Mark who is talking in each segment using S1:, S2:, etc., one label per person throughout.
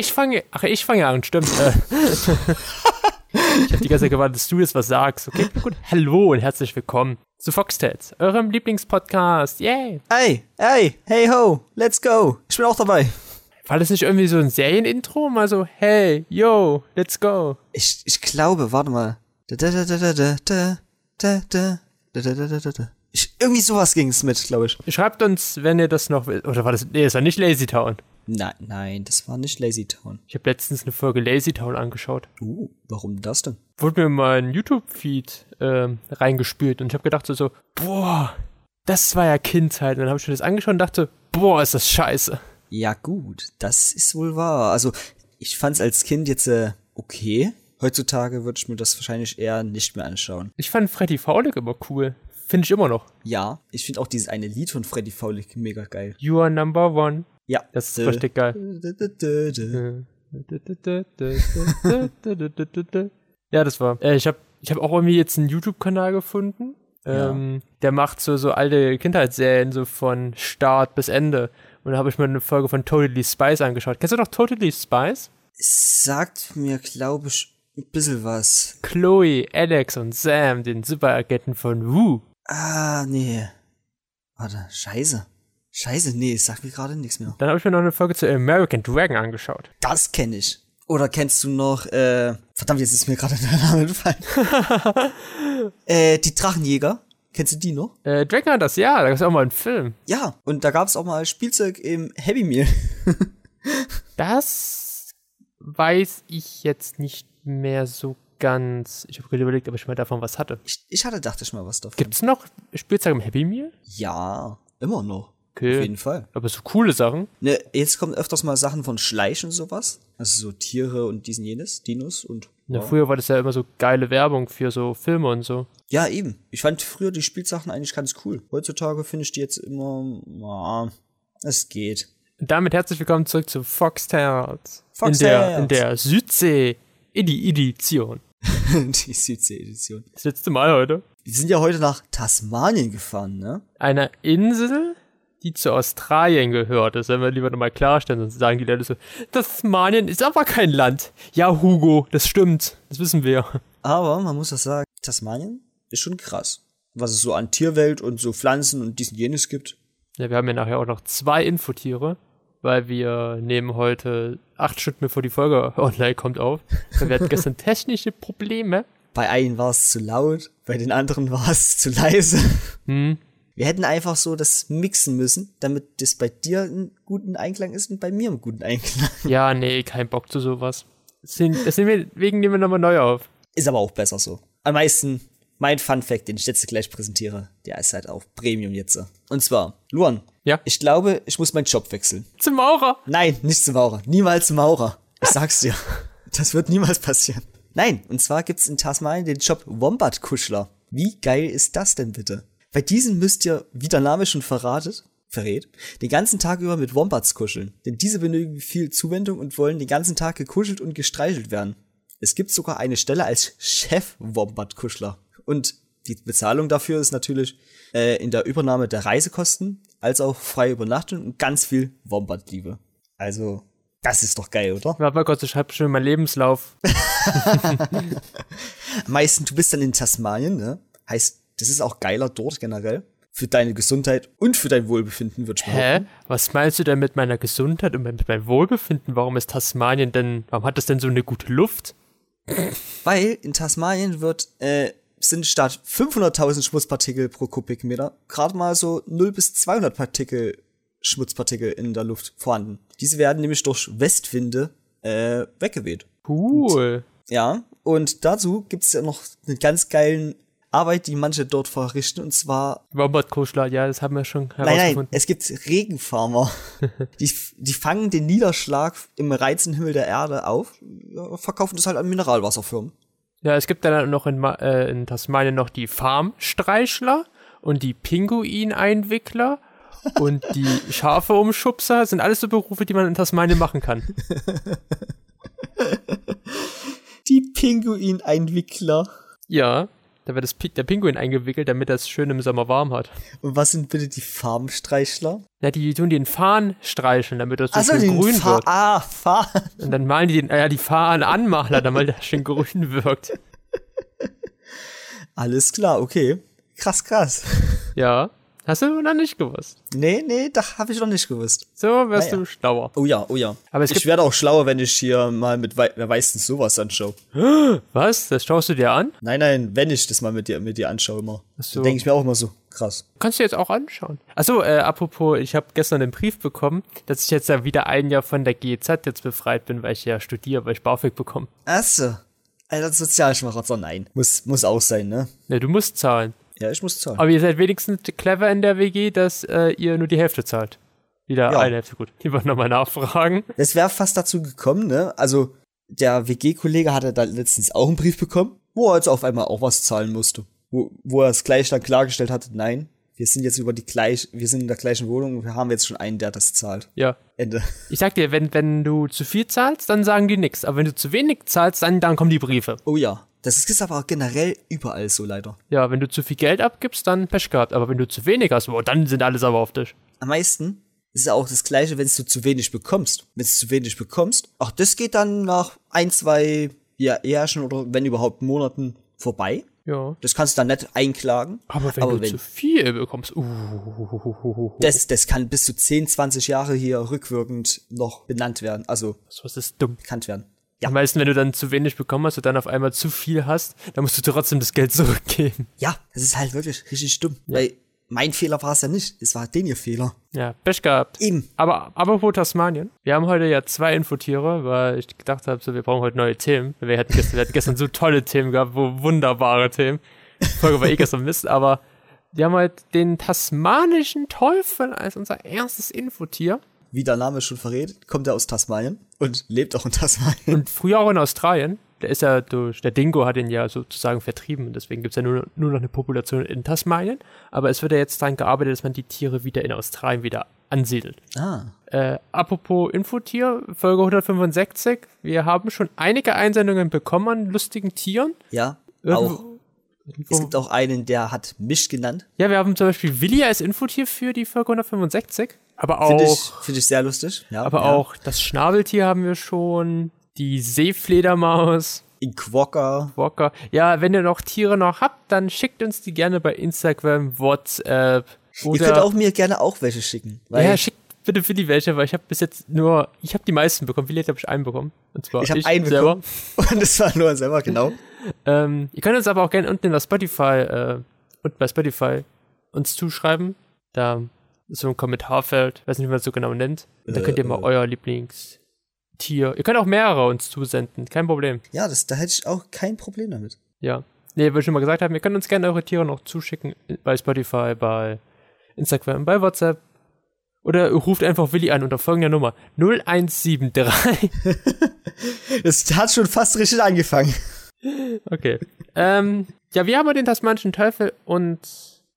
S1: ich fange, ach, ich fange an, stimmt. ich habe die ganze Zeit gewartet, dass du jetzt was sagst. Okay, gut. Hallo und herzlich willkommen zu Foxtails, eurem Lieblingspodcast. Yay!
S2: Hey, hey, hey ho, let's go. Ich bin auch dabei.
S1: War das nicht irgendwie so ein Serienintro? Mal so, hey, yo, let's go.
S2: Ich, ich glaube, warte mal. Ich, irgendwie sowas ging es mit, glaube ich.
S1: Schreibt uns, wenn ihr das noch will. Oder war das. Nee, das war nicht Lazy Town.
S2: Nein, nein, das war nicht Lazy Town.
S1: Ich habe letztens eine Folge Lazy Town angeschaut.
S2: Uh, warum das denn?
S1: Wurde mir mal ein YouTube-Feed ähm, reingespült und ich habe gedacht so, so, boah, das war ja Kindheit. Und dann habe ich mir das angeschaut und dachte, boah, ist das scheiße.
S2: Ja gut, das ist wohl wahr. Also ich fand's als Kind jetzt äh, okay. Heutzutage würde ich mir das wahrscheinlich eher nicht mehr anschauen.
S1: Ich fand Freddy Faulig immer cool. Finde ich immer noch.
S2: Ja, ich finde auch dieses eine Lied von Freddy Faulig mega geil.
S1: You are number one.
S2: Ja.
S1: Das ist richtig geil. Ja, das war. Äh, ich habe ich hab auch irgendwie jetzt einen YouTube-Kanal gefunden. Ähm, Der macht so, so alte Kindheitsserien, so von Start bis Ende. Und da habe ich mir eine Folge von Totally Spice angeschaut. Kennst du noch Totally Spice?
S2: Sagt mir, glaube ich, ein bisschen was.
S1: Chloe, Alex und Sam, den Superagenten von Woo.
S2: Ah, nee. Warte, scheiße. Scheiße, nee, sag mir gerade nichts mehr.
S1: Dann habe ich mir noch eine Folge zu American Dragon angeschaut.
S2: Das kenne ich. Oder kennst du noch, äh, verdammt, jetzt ist mir gerade der Name entfallen. äh, die Drachenjäger. Kennst du die noch?
S1: Äh, Dragon Hunters, ja, da gab es auch mal einen Film.
S2: Ja, und da gab es auch mal Spielzeug im Happy Meal.
S1: Das weiß ich jetzt nicht mehr so ganz. Ich habe gerade überlegt, ob ich mal davon was hatte.
S2: Ich, ich hatte, dachte ich mal was davon.
S1: Gibt's noch Spielzeug im Happy Meal?
S2: Ja, immer noch.
S1: Okay.
S2: Auf jeden Fall.
S1: Aber so coole Sachen.
S2: Ne, jetzt kommen öfters mal Sachen von Schleichen und sowas. Also so Tiere und diesen jenes, Dinos und.
S1: Ja, früher war das ja immer so geile Werbung für so Filme und so.
S2: Ja, eben. Ich fand früher die Spielsachen eigentlich ganz cool. Heutzutage finde ich die jetzt immer, ja, es geht.
S1: Und damit herzlich willkommen zurück zu Fox Tales.
S2: Fox
S1: in der, in der Südsee Edition.
S2: die Südsee-Edition.
S1: Das letzte Mal heute.
S2: Wir sind ja heute nach Tasmanien gefahren, ne?
S1: Einer Insel, die zu Australien gehört. Das werden wir lieber nochmal klarstellen, sonst sagen die Leute so, Tasmanien ist aber kein Land. Ja, Hugo, das stimmt. Das wissen wir.
S2: Aber man muss das sagen, Tasmanien ist schon krass. Was es so an Tierwelt und so Pflanzen und diesen jenes gibt.
S1: Ja, wir haben ja nachher auch noch zwei Infotiere, weil wir nehmen heute acht Stunden bevor die Folge online kommt auf. Weil wir hatten gestern technische Probleme.
S2: Bei einen war es zu laut, bei den anderen war es zu leise.
S1: Hm.
S2: Wir hätten einfach so das mixen müssen, damit das bei dir einen guten Einklang ist und bei mir einen guten Einklang.
S1: Ja, nee, kein Bock zu sowas. Das sind, das sind wir, wegen nehmen wir nochmal neu auf.
S2: Ist aber auch besser so. Am meisten mein Fun Fact, den ich jetzt gleich präsentiere, der ist halt auch Premium jetzt. Und zwar, Luan,
S1: Ja.
S2: ich glaube, ich muss meinen Job wechseln.
S1: Zum Maurer.
S2: Nein, nicht zum Maurer. Niemals zum Maurer. Ich sag's dir. Das wird niemals passieren. Nein, und zwar gibt's in Tasmanien den Job Wombat-Kuschler. Wie geil ist das denn bitte? Bei diesem müsst ihr, wie der Name schon verratet, verrät, den ganzen Tag über mit Wombats kuscheln. Denn diese benötigen viel Zuwendung und wollen den ganzen Tag gekuschelt und gestreichelt werden. Es gibt sogar eine Stelle als Chef-Wombat-Kuschler. Und die Bezahlung dafür ist natürlich äh, in der Übernahme der Reisekosten, als auch freie Übernachtung und ganz viel Wombat-Liebe. Also, das ist doch geil, oder?
S1: Warte mal kurz, ich schreibe schon meinen Lebenslauf.
S2: Am meisten, du bist dann in Tasmanien, ne? Heißt, das ist auch geiler dort generell. Für deine Gesundheit und für dein Wohlbefinden, mal
S1: Hä? Was meinst du denn mit meiner Gesundheit und mit meinem Wohlbefinden? Warum ist Tasmanien denn, warum hat das denn so eine gute Luft?
S2: Weil in Tasmanien wird, äh, sind statt 500.000 Schmutzpartikel pro Kubikmeter gerade mal so 0 bis 200 Partikel, Schmutzpartikel in der Luft vorhanden. Diese werden nämlich durch Westwinde äh, weggeweht.
S1: Cool.
S2: Ja, und dazu gibt's ja noch eine ganz geilen Arbeit, die manche dort verrichten, und zwar
S1: Wombat-Kuschler, ja, das haben wir schon
S2: Nein, nein,
S1: herausgefunden.
S2: es gibt Regenfarmer. die, die fangen den Niederschlag im Reizenhimmel der Erde auf, verkaufen das halt an Mineralwasserfirmen.
S1: Ja, es gibt dann noch in, Ma äh, in Tasmanien noch die Farmstreichler und die Pinguineinwickler und die Schafe-Umschubser. Das sind alles so Berufe, die man in Tasmanien machen kann.
S2: Die Pinguineinwickler.
S1: Ja, Da wird das, der Pinguin eingewickelt, damit das schön im Sommer warm hat.
S2: Und was sind bitte die Farbenstreichler?
S1: Na, die tun den Fahnen streicheln, damit das so schön grün Fa wird.
S2: Ah, Fahnen.
S1: Und dann malen die den, äh, die Fahnen Anmaler, damit das schön grün wirkt.
S2: Alles klar, okay. Krass, krass.
S1: Ja. Hast du noch nicht gewusst?
S2: Nee, nee, das habe ich noch nicht gewusst.
S1: So wirst naja. du schlauer.
S2: Oh ja, oh ja.
S1: Aber
S2: ich werde auch schlauer, wenn ich hier mal mit, wer weiß denn sowas anschaue.
S1: Was? Das schaust du dir an?
S2: Nein, nein, wenn ich das mal mit dir, mit dir anschaue immer. So. Denke ich mir auch immer so, krass.
S1: Kannst du jetzt auch anschauen. Achso, äh, apropos, ich habe gestern einen Brief bekommen, dass ich jetzt ja wieder ein Jahr von der GEZ jetzt befreit bin, weil ich ja studiere, weil ich BAföG bekomme.
S2: Achso. Alter, Sozialschmarotzer, nein. Muss, muss auch sein, ne?
S1: Ne, du musst zahlen.
S2: Ja, ich muss zahlen.
S1: Aber ihr seid wenigstens clever in der WG, dass äh, ihr nur die Hälfte zahlt. Wieder ja. eine Hälfte, gut. Ich wollte nochmal nachfragen.
S2: Es wäre fast dazu gekommen, ne? Also, der WG-Kollege hatte da letztens auch einen Brief bekommen, wo er jetzt auf einmal auch was zahlen musste. Wo, wo er es gleich dann klargestellt hatte, nein, wir sind jetzt über die gleich, wir sind in der gleichen Wohnung und wir haben jetzt schon einen, der das zahlt.
S1: Ja.
S2: Ende.
S1: Ich sag dir, wenn, wenn du zu viel zahlst, dann sagen die nichts. Aber wenn du zu wenig zahlst, dann, dann kommen die Briefe.
S2: Oh ja. Das ist aber generell überall so leider.
S1: Ja, wenn du zu viel Geld abgibst, dann Pech gehabt. Aber wenn du zu wenig hast, oh, dann sind alle sauer auf dich.
S2: Am meisten ist ja auch das Gleiche, wenn du zu wenig bekommst. Wenn du zu wenig bekommst, ach, das geht dann nach ein, zwei ja, Jahren oder wenn überhaupt Monaten vorbei.
S1: Ja.
S2: Das kannst du dann nicht einklagen.
S1: Aber wenn aber du wenn, zu viel bekommst, uh,
S2: das, das kann bis zu 10, 20 Jahre hier rückwirkend noch benannt werden. Also,
S1: was ist dumm.
S2: Bekannt werden.
S1: Ja. Am meisten, wenn du dann zu wenig bekommen hast und dann auf einmal zu viel hast, dann musst du trotzdem das Geld zurückgeben.
S2: Ja, das ist halt wirklich richtig dumm. Ja. Weil mein Fehler war es ja nicht. Es war den ihr Fehler.
S1: Ja, Pech gehabt.
S2: Eben.
S1: Aber apropos Tasmanien. Wir haben heute ja zwei Infotiere, weil ich gedacht habe, so, wir brauchen heute neue Themen. Wir hatten gestern, wir hatten gestern so tolle Themen gehabt, wo wunderbare Themen. Die Folge war eh gestern Mist, aber wir haben halt den tasmanischen Teufel als unser erstes Infotier
S2: wie der Name schon verrät, kommt er aus Tasmanien und lebt auch in Tasmanien.
S1: Und früher auch in Australien. Der ist ja durch, der Dingo hat ihn ja sozusagen vertrieben und deswegen gibt es ja nur, nur noch eine Population in Tasmanien. Aber es wird ja jetzt daran gearbeitet, dass man die Tiere wieder in Australien wieder ansiedelt.
S2: Ah.
S1: Äh, apropos Infotier, Folge 165. Wir haben schon einige Einsendungen bekommen an lustigen Tieren.
S2: Ja, Irgendwo, auch. Es gibt auch einen, der hat mich genannt.
S1: Ja, wir haben zum Beispiel Willi als Infotier für die Folge 165. Aber auch.
S2: Finde ich, find ich sehr lustig. Ja,
S1: aber ja. auch das Schnabeltier haben wir schon. Die Seefledermaus.
S2: In Quokka.
S1: Quokka. Ja, wenn ihr noch Tiere noch habt, dann schickt uns die gerne bei Instagram, WhatsApp.
S2: Oder ihr könnt auch mir gerne auch welche schicken.
S1: ja, schickt bitte für die welche, weil ich habe bis jetzt nur, ich habe die meisten bekommen. Wie habe ich einen bekommen?
S2: Und zwar ich habe einen selber. bekommen. Und das war nur selber, genau.
S1: ähm, ihr könnt uns aber auch gerne unten in der Spotify äh, und bei Spotify uns zuschreiben. Da so ein Kommentarfeld, weiß nicht, wie man es so genau nennt. Und da könnt ihr mal äh, euer Lieblingstier. Ihr könnt auch mehrere uns zusenden, kein Problem.
S2: Ja, das, da hätte ich auch kein Problem damit.
S1: Ja. Nee, weil ich schon mal gesagt habe, ihr könnt uns gerne eure Tiere noch zuschicken bei Spotify, bei Instagram, bei WhatsApp. Oder ruft einfach Willi an unter folgender Nummer 0173.
S2: Es hat schon fast richtig angefangen.
S1: Okay. Ähm, ja, wir haben den tasmanischen Teufel und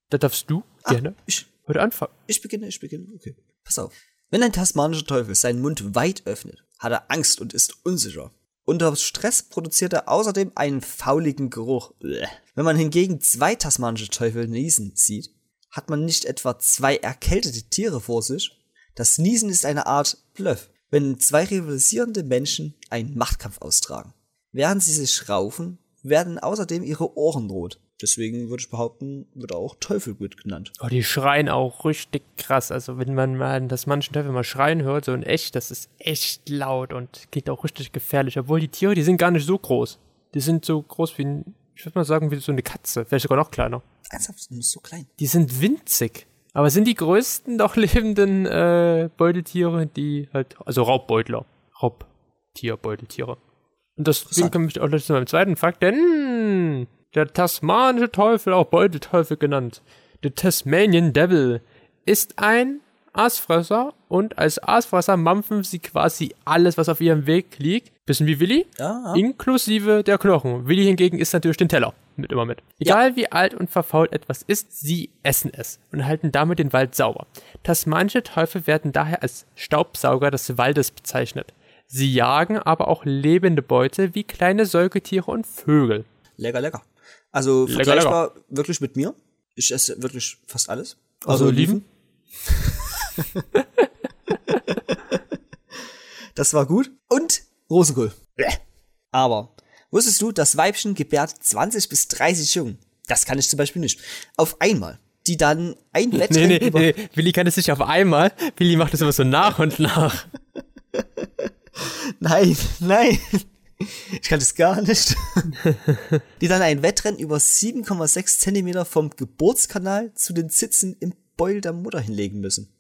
S1: da darfst du ah, gerne.
S2: Ich,
S1: Heute anfangen.
S2: Ich beginne, ich beginne. Okay. Pass auf. Wenn ein tasmanischer Teufel seinen Mund weit öffnet, hat er Angst und ist unsicher. Unter Stress produziert er außerdem einen fauligen Geruch. Wenn man hingegen zwei tasmanische Teufel niesen sieht, hat man nicht etwa zwei erkältete Tiere vor sich. Das Niesen ist eine Art Bluff, wenn zwei rivalisierende Menschen einen Machtkampf austragen. Während sie sich raufen, werden außerdem ihre Ohren rot. Deswegen würde ich behaupten, wird auch Teufelgut genannt.
S1: Oh, die schreien auch richtig krass. Also wenn man mal das manchen Teufel mal schreien hört, so in echt, das ist echt laut und geht auch richtig gefährlich. Obwohl die Tiere, die sind gar nicht so groß. Die sind so groß wie ein, ich würde mal sagen, wie so eine Katze. Vielleicht sogar noch kleiner.
S2: Ernsthaft? So klein?
S1: Die sind winzig. Aber sind die größten noch lebenden äh, Beutetiere, die halt, also Raubbeutler. Raubtierbeuteltiere. Und das bringt mich auch gleich zu meinem zweiten Fakt, denn der tasmanische Teufel, auch Beutelteufel genannt, der Tasmanian Devil, ist ein Aasfresser und als Aasfresser mampfen sie quasi alles, was auf ihrem Weg liegt. Bisschen wie Willi,
S2: ja,
S1: ja. inklusive der Knochen. Willi hingegen isst natürlich den Teller mit immer mit. Egal ja. wie alt und verfault etwas ist, sie essen es und halten damit den Wald sauber. Tasmanische Teufel werden daher als Staubsauger des Waldes bezeichnet. Sie jagen aber auch lebende Beute wie kleine Säugetiere und Vögel.
S2: Lecker, lecker. Also
S1: Lecker,
S2: vergleichbar wirklich mit mir. Ich esse wirklich fast alles.
S1: Also Oliven?
S2: Das war gut. Und Rosenkohl. Aber wusstest du, das Weibchen gebärt 20 bis 30 Jungen? Das kann ich zum Beispiel nicht. Auf einmal. Die dann ein
S1: Nee,
S2: Wettrennen
S1: nee,
S2: über...
S1: nee, Willi kann es nicht auf einmal. Willi macht das immer so nach und nach.
S2: Nein, nein. Ich kann das gar nicht. Die dann ein Wettrennen über 7,6 Zentimeter vom Geburtskanal zu den Zitzen im Beutel der Mutter hinlegen müssen.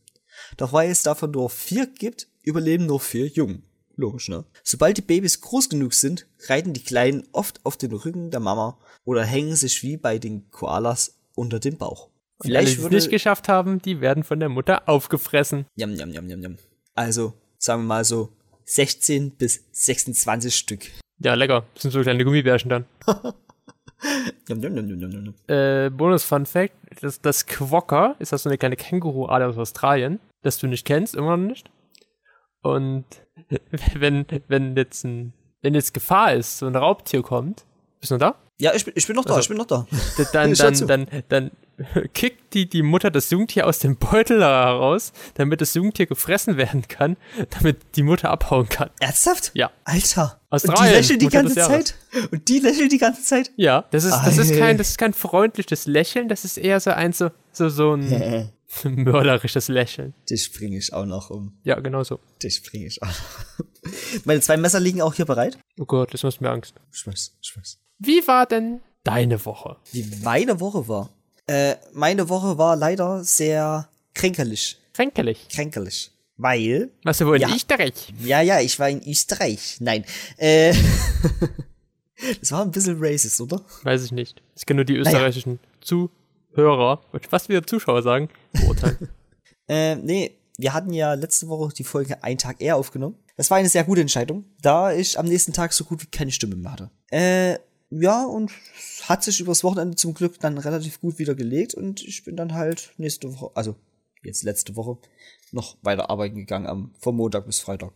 S2: Doch weil es davon nur vier gibt, überleben nur vier Jungen. Logisch, ne? Sobald die Babys groß genug sind, reiten die Kleinen oft auf den Rücken der Mama oder hängen sich wie bei den Koalas unter dem Bauch.
S1: Und alle, die es nicht geschafft haben, die werden von der Mutter aufgefressen.
S2: Jam, jam, jam, jam, jam. Also, sagen wir mal so 16 bis 26 Stück.
S1: Ja, lecker. Das sind so kleine Gummibärchen dann.
S2: Jam, jam, jam, jam, jam, jam.
S1: Äh, Bonus-Fun-Fact: das, das Quokka ist das so eine kleine Känguru-Art aus Australien, das du nicht kennst, immer noch nicht. Und wenn, wenn jetzt ein, wenn jetzt Gefahr ist, so ein Raubtier kommt, bist du noch da?
S2: Ja, ich bin, ich bin noch da,
S1: Also-
S2: ich bin noch da.
S1: Dann, dann, dann, dann kickt die, die Mutter das Jungtier aus dem Beutel heraus, damit das Jungtier gefressen werden kann, damit die Mutter abhauen kann.
S2: Ernsthaft?
S1: Ja.
S2: Alter.
S1: Australien,
S2: Und die lächelt die
S1: Mutter
S2: ganze. Zeit? Und die lächelt die ganze Zeit?
S1: Ja, das ist, das ist
S2: Ei.
S1: kein, das ist kein freundliches Lächeln, das ist eher so ein, so, so, so ein mörderisches Lächeln.
S2: Dich bringe ich auch noch um.
S1: Ja, genau so.
S2: Dich bringe ich auch noch um. Meine zwei Messer liegen auch hier bereit.
S1: Oh Gott, das macht mir Angst.
S2: Ich weiß, ich weiß.
S1: Wie war denn deine Woche?
S2: Wie meine Woche war? Äh, meine Woche war leider sehr kränkelig.
S1: Kränkelig.
S2: Kränkelig. Weil,
S1: Warst du wohl in
S2: Ja.
S1: Österreich?
S2: ja, ja, ich war in Österreich. Nein. Äh, das war ein bisschen racist, oder?
S1: Weiß ich nicht. Ich kenne nur die österreichischen Zuhörer, wollte ich fast wieder Zuschauer sagen, beurteilen.
S2: Äh, nee, wir hatten ja letzte Woche die Folge einen Tag eher aufgenommen. Das war eine sehr gute Entscheidung, da ich am nächsten Tag so gut wie keine Stimme mehr hatte. Äh, ja, und hat sich übers Wochenende zum Glück dann relativ gut wieder gelegt und ich bin dann halt nächste Woche, also jetzt letzte Woche, noch weiter arbeiten gegangen am, vom Montag bis Freitag.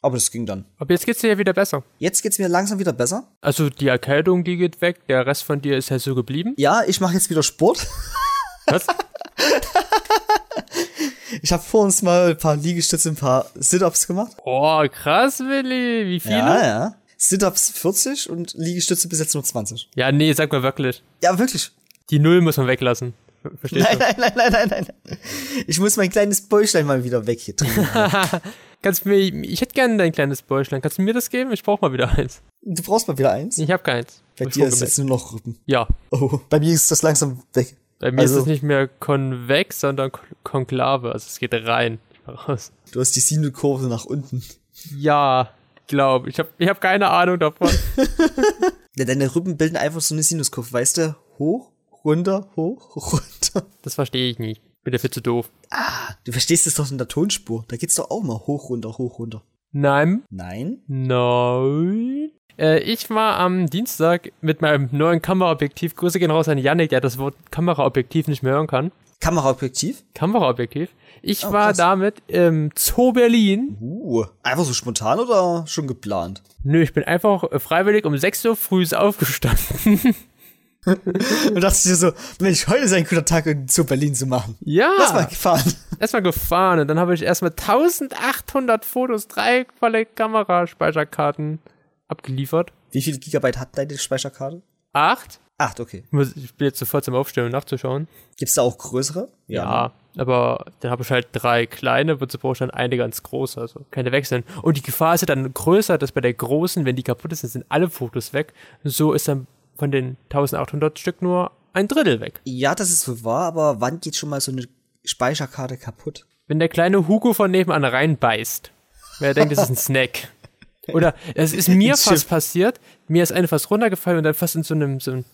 S2: Aber das ging dann.
S1: Aber jetzt geht's dir ja wieder besser.
S2: Jetzt geht's mir langsam wieder besser.
S1: Also die Erkältung, die geht weg, der Rest von dir ist ja so geblieben.
S2: Ja, ich mache jetzt wieder Sport.
S1: Was?
S2: Ich habe vor uns mal ein paar Liegestütze, ein paar Sit-Ups gemacht.
S1: Oh, krass, Willi. Wie viele?
S2: Ja,
S1: Ja,
S2: ja. Sit-Ups 40 und Liegestütze bis jetzt nur 20.
S1: nee, sag mal wirklich.
S2: Ja, wirklich.
S1: Die Null muss man weglassen. Ver- Verstehst
S2: Nein, nein, nein, nein, nein, nein. Ich muss mein kleines Bäuchlein mal wieder weg hier
S1: du? Kannst du mir, ich hätte gerne dein kleines Bäuchlein. Kannst du mir das geben? Ich brauche mal wieder eins.
S2: Du brauchst mal wieder eins.
S1: Ich habe keins.
S2: Bei dir ist jetzt nur noch Rücken.
S1: Ja,
S2: Oh, bei mir ist das langsam weg.
S1: bei mir
S2: Also-
S1: ist es nicht mehr konvex, sondern kon- konklave. Also es geht rein, raus.
S2: Du hast die Sinuskurve nach unten.
S1: Ja, glaube ich. Hab, ich habe keine Ahnung davon.
S2: Ja, deine Rippen bilden einfach so eine Sinuskurve, weißt du? Hoch, runter, hoch, runter.
S1: Das verstehe ich nicht. Bin dafür zu doof.
S2: Du verstehst es doch in der Tonspur. Da geht's doch auch mal hoch, runter, hoch, runter.
S1: Nein.
S2: Nein?
S1: Nein. Äh, ich war am Dienstag mit meinem neuen Kameraobjektiv. Grüße gehen raus an Yannick, der das Wort Kameraobjektiv nicht mehr hören kann.
S2: Kameraobjektiv?
S1: Kameraobjektiv. Ich
S2: Oh,
S1: war
S2: krass.
S1: damit im Zoo Berlin.
S2: Uh, einfach so spontan oder schon geplant?
S1: Nö, ich bin einfach äh, freiwillig um 6 Uhr früh aufgestanden.
S2: Und dachtest dir so, Mensch, heute ist ein guter Tag, um zu Berlin zu machen.
S1: ja,
S2: Lass mal gefahren.
S1: erstmal gefahren und dann habe ich erstmal 1800 Fotos, drei volle Kameraspeicherkarten abgeliefert.
S2: Wie viel Gigabyte hat deine Speicherkarte?
S1: Acht.
S2: Acht, okay.
S1: Ich muss- Ich bin jetzt sofort zum Aufstellen und nachzuschauen.
S2: Gibt's da auch größere?
S1: Ja, aber dann habe ich halt drei kleine, wozu brauche ich dann eine ganz große, also keine wechseln. Und die Gefahr ist ja dann größer, dass bei der großen, wenn die kaputt ist, dann sind alle Fotos weg. So ist dann von den 1800 Stück nur ein Drittel weg.
S2: Ja, das ist wohl wahr, aber wann geht schon mal so eine Speicherkarte kaputt?
S1: Wenn der kleine Hugo von nebenan reinbeißt, wer denkt, das ist ein Snack. Oder es ist mir fast
S2: Chip.
S1: passiert, mir ist eine fast runtergefallen und dann fast in so einem, so einem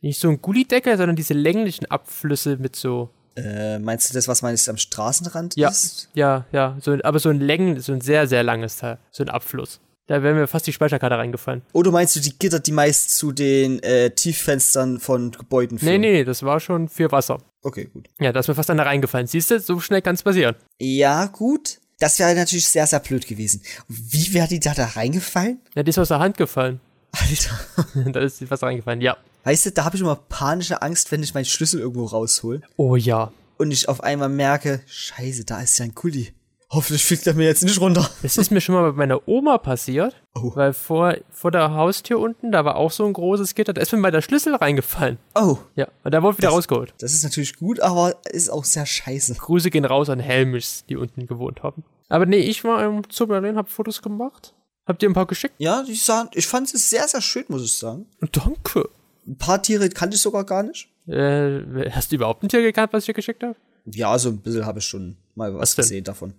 S1: nicht so ein Gullideckel, sondern diese länglichen Abflüsse mit so
S2: Äh, meinst du das, was meinst am Straßenrand
S1: Ja,
S2: ist?
S1: ja, ja, so, aber so ein Längen, so ein sehr, sehr langes Teil, so ein Abfluss. Da wäre mir fast die Speicherkarte reingefallen.
S2: Oder meinst du die Gitter, die meist zu den äh, Tieffenstern von Gebäuden
S1: Nee,
S2: führen?
S1: nee, das war schon für Wasser.
S2: Okay, gut.
S1: Ja, da ist mir fast einer reingefallen. Siehst du, so schnell kann es passieren.
S2: Ja, gut. Das wäre natürlich sehr, sehr blöd gewesen. Wie wäre die da, da reingefallen?
S1: Ja, die ist aus der Hand gefallen.
S2: Alter.
S1: da ist dir was reingefallen, ja.
S2: Weißt du, da habe ich immer panische Angst, wenn ich meinen Schlüssel irgendwo raushol
S1: Oh ja.
S2: und ich auf einmal merke, scheiße, da ist ja ein Kuli. Hoffentlich fliegt er mir jetzt nicht runter.
S1: Das ist mir schon mal bei meiner Oma passiert,
S2: Oh.
S1: weil vor, vor der Haustür unten, da war auch so ein großes Gitter, da ist mir mal der Schlüssel reingefallen.
S2: Oh,
S1: Ja, und da wurde wieder
S2: Das-
S1: rausgeholt.
S2: das ist natürlich gut, aber ist auch sehr scheiße.
S1: Grüße gehen raus an Helmischs, die unten gewohnt haben. Aber nee, ich war im Zoo Berlin, hab Fotos gemacht. Habt ihr ein paar geschickt?
S2: Ja, die sahen, ich fand es sehr, sehr schön, muss ich sagen.
S1: Danke.
S2: Ein paar Tiere kannte ich sogar gar nicht.
S1: Äh, hast du überhaupt ein Tier gekannt, was ich dir geschickt habe?
S2: Ja, so ein bisschen habe ich schon mal was,
S1: Was
S2: gesehen davon.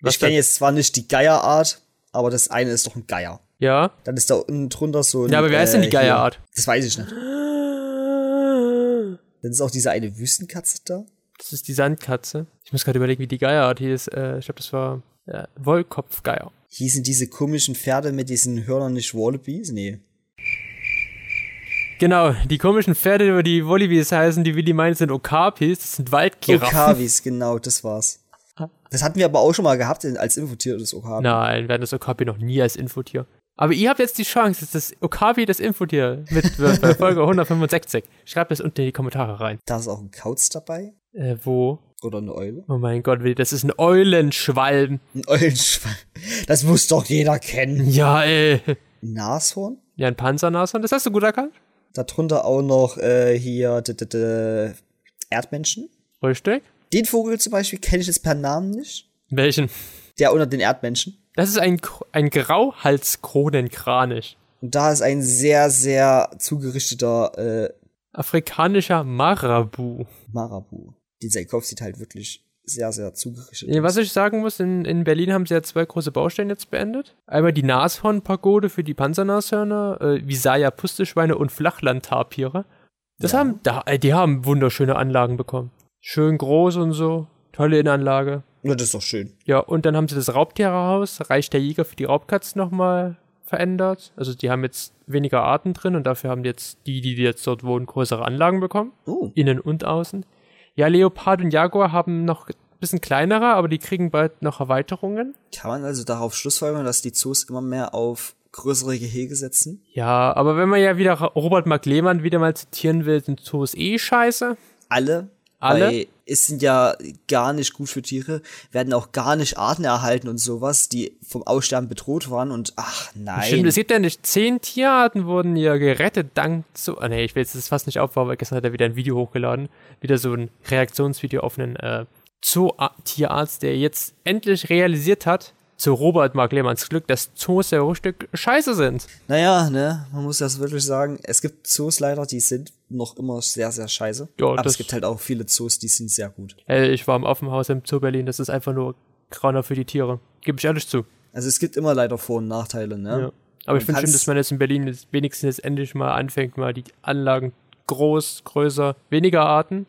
S1: Was
S2: ich kenne jetzt zwar nicht die Geierart, aber das eine ist doch ein Geier.
S1: Ja.
S2: Dann ist da unten drunter so ein.
S1: Ja, aber wer ist denn die
S2: äh, hier-
S1: Geierart?
S2: Das weiß ich nicht. Dann ist auch diese eine Wüstenkatze da.
S1: Das ist die Sandkatze. Ich muss gerade überlegen, wie die Geierart hieß. Äh, ich glaube, das war ja, Wollkopfgeier.
S2: Hießen diese komischen Pferde mit diesen Hörnern nicht Wallabies? Nee.
S1: Genau, die komischen Pferde, die Wallabies heißen, die Willi meint, sind Okapis. Das sind Waldgiraffen.
S2: Okavis, genau, das war's. Das hatten wir aber auch schon mal gehabt als Infotier, das Okavi.
S1: Nein, wir hatten das Okapi noch nie als Infotier. Aber ihr habt jetzt die Chance, dass das Okapi das Infotier mit bei Folge 165. Schreibt das unten in die Kommentare rein.
S2: Da ist auch ein Kauz dabei.
S1: Äh, wo?
S2: Oder eine Eule.
S1: Oh mein Gott, das ist ein Eulenschwalben.
S2: Ein Eulenschwein. Das muss doch jeder kennen.
S1: Ja, ey.
S2: Ein Nashorn.
S1: Ja, ein Panzernashorn, das hast du gut erkannt.
S2: Darunter auch noch äh, hier d -d -d Erdmenschen.
S1: Richtig.
S2: Den Vogel zum Beispiel kenne ich jetzt per Namen nicht.
S1: Welchen?
S2: Der unter den Erdmenschen.
S1: Das ist ein, ein Grauhalskronenkranich.
S2: Und da ist ein sehr, sehr zugerichteter äh,
S1: Afrikanischer Marabu.
S2: Marabu. Dieser Kopf sieht halt wirklich sehr, sehr zugerichtet aus.
S1: was ich sagen muss, in, in Berlin haben sie ja zwei große Baustellen jetzt beendet. Einmal die Nashorn-Pagode für die Panzernashörner, äh, Visaya Pusteschweine und Flachlandtapire. Das
S2: Ja.
S1: haben, da, äh, die haben wunderschöne Anlagen bekommen. Schön groß und so, tolle Innenanlage.
S2: Ja, das ist doch schön.
S1: Ja, und dann haben sie das Raubtierhaus, Reich der Jäger für die Raubkatzen nochmal verändert. Also die haben jetzt weniger Arten drin und dafür haben jetzt die, die jetzt dort wohnen, größere Anlagen bekommen.
S2: Oh.
S1: Innen und außen. Ja, Leopard und Jaguar haben noch ein bisschen kleinere, aber die kriegen bald noch Erweiterungen.
S2: Kann man also darauf schlussfolgern, dass die Zoos immer mehr auf größere Gehege setzen?
S1: Ja, aber wenn man ja wieder Robert Mark Lehmann wieder mal zitieren will, sind Zoos eh scheiße.
S2: Alle?
S1: Alle?
S2: Weil es sind ja gar nicht gut für Tiere, werden auch gar nicht Arten erhalten und sowas, die vom Aussterben bedroht waren und ach nein.
S1: Stimmt, es gibt ja nicht zehn Tierarten wurden ja gerettet dank zu. Ah, nee, ich will jetzt das fast nicht aufbauen, weil gestern hat er wieder ein Video hochgeladen. Wieder so ein Reaktionsvideo auf einen äh, Zoo-Tierarzt, der jetzt endlich realisiert hat, zu Robert Mark Lehmanns Glück, dass Zoos ja ein Stück scheiße sind.
S2: Naja, ne, man muss das wirklich sagen. Es gibt Zoos leider, die sind noch immer sehr, sehr scheiße.
S1: Ja,
S2: Aber
S1: das-
S2: es gibt halt auch viele Zoos, die sind sehr gut.
S1: Ey, ich war im Affenhaus im Zoo Berlin, das ist einfach nur grauner für die Tiere. Gebe ich ehrlich zu.
S2: Also es gibt immer leider Vor- und Nachteile, ne?
S1: Ja. Aber ich finde
S2: kann's-
S1: dass man jetzt in Berlin jetzt wenigstens jetzt endlich mal anfängt, mal die Anlagen groß, größer, weniger Arten,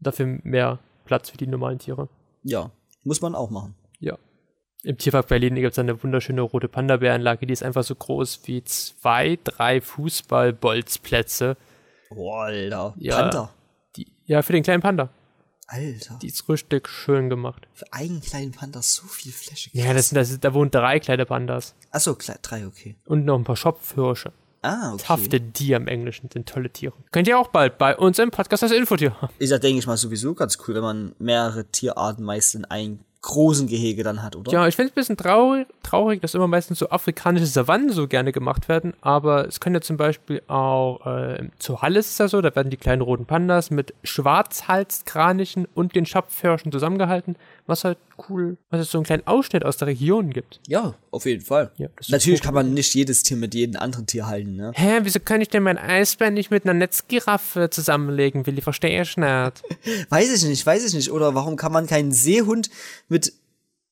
S1: dafür mehr Platz für die normalen Tiere.
S2: Ja, muss man auch machen.
S1: Im Tierpark Berlin gibt es eine wunderschöne rote Panda-Bäranlage, die ist einfach so groß wie zwei, drei Fußball-Bolzplätze.
S2: Boah, Alter.
S1: Ja.
S2: Panther.
S1: Die, ja, für den kleinen Panda.
S2: Alter.
S1: Die ist richtig schön gemacht.
S2: Für einen kleinen Panther so viel Fläche.
S1: Ja, das, das, da wohnen drei kleine Pandas.
S2: Achso, drei, okay.
S1: Und noch ein paar Schopfhirsche.
S2: Ah, okay.
S1: Tafte Deer im Englischen sind tolle Tiere. Könnt ihr auch bald bei uns im Podcast das Infotier haben.
S2: Ist ja, denke ich mal, sowieso ganz cool, wenn man mehrere Tierarten meist in einem großen Gehege dann hat, oder?
S1: Ja, ich finde es ein bisschen traurig, traurig, dass immer meistens so afrikanische Savannen so gerne gemacht werden, aber es können ja zum Beispiel auch, äh, zu Halle ist ja so, da werden die kleinen roten Pandas mit Schwarzhalskranichen und den Schopfhirschen zusammengehalten, was halt cool, was es so einen kleinen Ausschnitt aus der Region gibt.
S2: Ja, auf jeden Fall.
S1: Ja,
S2: Natürlich
S1: so
S2: kann man nicht jedes Tier mit jedem anderen Tier halten, ne?
S1: Hä, wieso kann ich denn mein Eisbär nicht mit einer Netzgiraffe zusammenlegen, Willi? Verstehe ich nicht.
S2: Weiß ich nicht, weiß ich nicht. Oder warum kann man keinen Seehund mit,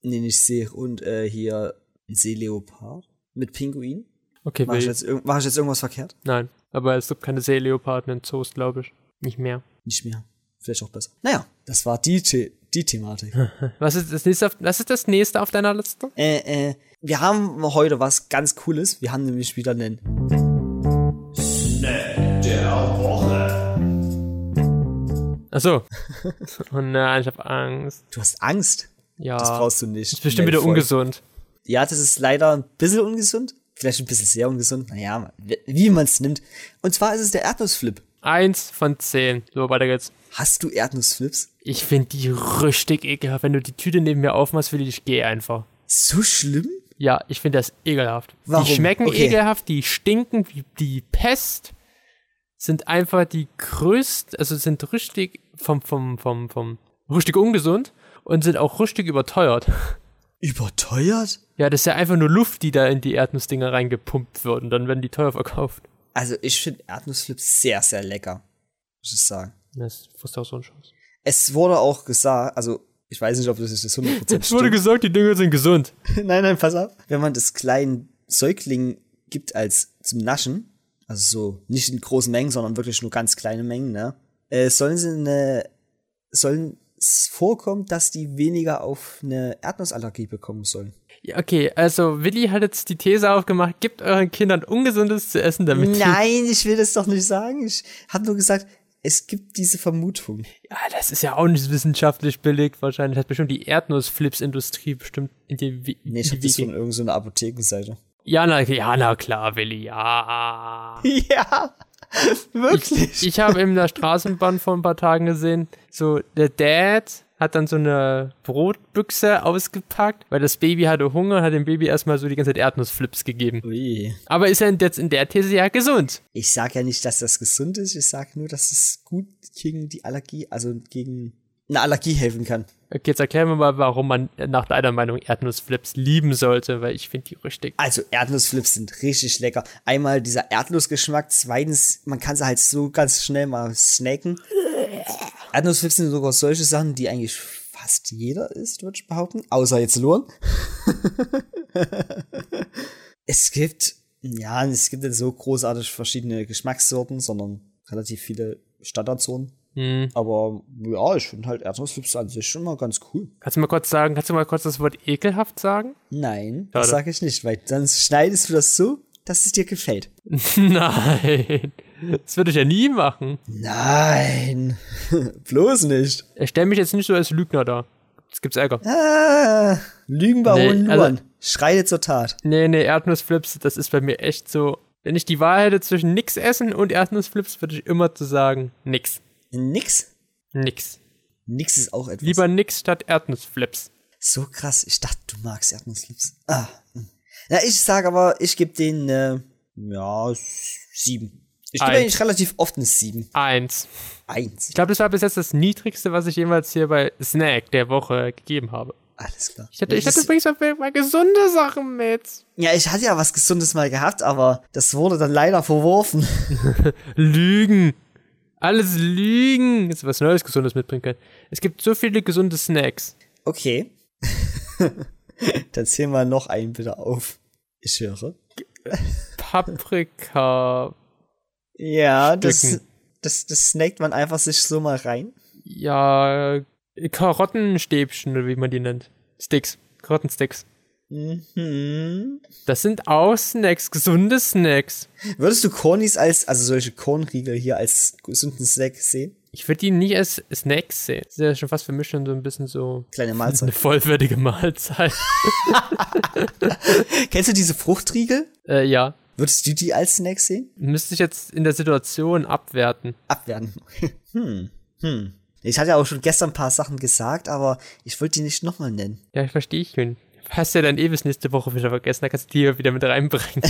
S2: nee, nicht Seehund, äh, hier, Seeleopard? Mit Pinguin?
S1: Okay,
S2: Mach ich, jetzt, mach ich jetzt irgendwas verkehrt?
S1: Nein, aber es gibt keine Seeleoparden in Zoos, glaube ich. Nicht mehr.
S2: Nicht mehr. Vielleicht auch besser. Naja, das war die, The die Thematik.
S1: Was ist das nächste auf, was ist das nächste auf deiner Liste?
S2: äh, äh, wir haben heute was ganz Cooles. Wir haben nämlich wieder einen
S1: Achso. oh nein, ich hab Angst.
S2: Du hast Angst.
S1: Ja.
S2: Das brauchst du nicht.
S1: ist bestimmt wieder
S2: voll.
S1: ungesund.
S2: Ja, das ist leider ein bisschen ungesund. Vielleicht ein bisschen sehr ungesund. Naja, wie man es nimmt. Und zwar ist es der Erdnussflip.
S1: Eins von zehn. So, weiter geht's.
S2: Hast du Erdnussflips?
S1: Ich finde die richtig ekelhaft. Wenn du die Tüte neben mir aufmachst, will ich gehe einfach.
S2: So schlimm?
S1: Ja, ich finde das ekelhaft.
S2: Warum?
S1: Die schmecken
S2: Okay.
S1: ekelhaft, die stinken wie die Pest. Sind einfach die größten, also sind richtig vom, vom, vom, vom, richtig ungesund und sind auch richtig überteuert.
S2: Überteuert?
S1: Ja, das ist ja einfach nur Luft, die da in die Erdnussdinger reingepumpt wird und dann werden die teuer verkauft.
S2: Also ich finde Erdnussflips sehr, sehr lecker. Muss ich sagen.
S1: Das ist auch so ein Scheiß.
S2: Es wurde auch gesagt, also ich weiß nicht, ob das ist 100%
S1: Es wurde
S2: stimmt.
S1: gesagt, die Dinger sind gesund.
S2: nein, nein, pass auf. Wenn man das kleinen Säugling gibt als zum Naschen, also so nicht in großen Mengen, sondern wirklich nur ganz kleine Mengen, ne, äh, sollen sie eine, sollen es vorkommen, dass die weniger auf eine Erdnussallergie bekommen sollen.
S1: Okay, also Willi hat jetzt die These aufgemacht, gebt euren Kindern Ungesundes zu essen, damit
S2: Nein, ich will das doch nicht sagen. Ich habe nur gesagt, es gibt diese Vermutung.
S1: Ja, das ist ja auch nicht wissenschaftlich belegt wahrscheinlich. Hat bestimmt die Erdnussflips-Industrie bestimmt in die, Wi-
S2: Nee, ich
S1: in
S2: hab
S1: die
S2: das von irgendeiner so Apothekenseite.
S1: Ja, na, ja, na klar, Willi, ja.
S2: Ja, wirklich.
S1: Ich, ich habe in der Straßenbahn vor ein paar Tagen gesehen, so der Dad hat dann so eine Brotbüchse ausgepackt, weil das Baby hatte Hunger und hat dem Baby erstmal so die ganze Zeit Erdnussflips gegeben.
S2: Ui.
S1: Aber ist er jetzt in der These ja gesund?
S2: Ich sag ja nicht, dass das gesund ist, ich sag nur, dass es gut gegen die Allergie, also gegen eine Allergie helfen kann.
S1: Okay, jetzt erklär mir mal, warum man nach deiner Meinung Erdnussflips lieben sollte, weil ich finde die richtig.
S2: Also Erdnussflips sind richtig lecker. Einmal dieser Erdnussgeschmack, zweitens, man kann sie halt so ganz schnell mal snacken. Erdnussflips sind sogar solche Sachen, die eigentlich fast jeder isst, würde ich behaupten. Außer jetzt Luan. es gibt, ja, es gibt nicht so großartig verschiedene Geschmackssorten, sondern relativ viele Standardsorten.
S1: Hm.
S2: Aber ja, ich finde halt Erdnussflips an sich schon mal ganz cool.
S1: Kannst du mal kurz sagen, kannst du mal kurz das Wort ekelhaft sagen?
S2: Nein, das
S1: Schade.
S2: sage ich nicht, weil dann schneidest du das so, dass es dir gefällt.
S1: Nein, das würde ich ja nie machen.
S2: Nein, bloß nicht.
S1: Ich stelle mich jetzt nicht so als Lügner da. Das gibt's Ärger.
S2: Ah, Lügenbaron
S1: Nee, also-
S2: Luan, schreite zur Tat.
S1: Nee, nee, Erdnussflips, das ist bei mir echt so. Wenn ich die Wahl hätte zwischen nix essen und Erdnussflips, würde ich immer zu sagen, nix.
S2: Nix?
S1: Nix.
S2: Nix ist auch etwas.
S1: Lieber nix statt Erdnussflips.
S2: So krass, ich dachte, du magst Erdnussflips. Ah. hm. Ja, ich sag aber, ich gebe denen, äh, ja, sieben. Ich gebe eigentlich relativ oft eine sieben.
S1: Eins.
S2: Eins.
S1: Ich glaube, das war bis jetzt das niedrigste, was ich jemals hier bei Snack der Woche gegeben habe.
S2: Alles klar.
S1: Ich hatte, ich hatte übrigens auch mal gesunde Sachen mit.
S2: ja, ich hatte ja was Gesundes mal gehabt, aber das wurde dann leider verworfen.
S1: Lügen. Alles Lügen. Jetzt was Neues, Gesundes mitbringen können. Es gibt so viele gesunde Snacks.
S2: Okay. dann zählen wir noch einen bitte auf. Ich höre.
S1: Paprika.
S2: Ja, das, das, das snackt man einfach sich so mal rein.
S1: Ja, Karottenstäbchen, oder wie man die nennt. Sticks. Karottensticks.
S2: Mhm.
S1: Das sind auch Snacks, gesunde Snacks.
S2: Würdest du Cornys als, also solche Kornriegel hier als gesunden Snack sehen?
S1: Ich würde die nie als Snacks sehen. Das ist ja schon fast für mich schon so ein bisschen so
S2: Kleine
S1: eine
S2: Mahlzeit.
S1: vollwertige Mahlzeit.
S2: Kennst du diese Fruchtriegel?
S1: äh, ja.
S2: Würdest du die als Snack sehen?
S1: Müsste ich jetzt in der Situation abwerten.
S2: Abwerten. hm. Hm. Ich hatte ja auch schon gestern ein paar Sachen gesagt, aber ich wollte die nicht nochmal nennen.
S1: Ja, ich verstehe ich schon. Hast ja dann eh bis nächste Woche wieder vergessen, da kannst du die hier wieder mit reinbringen.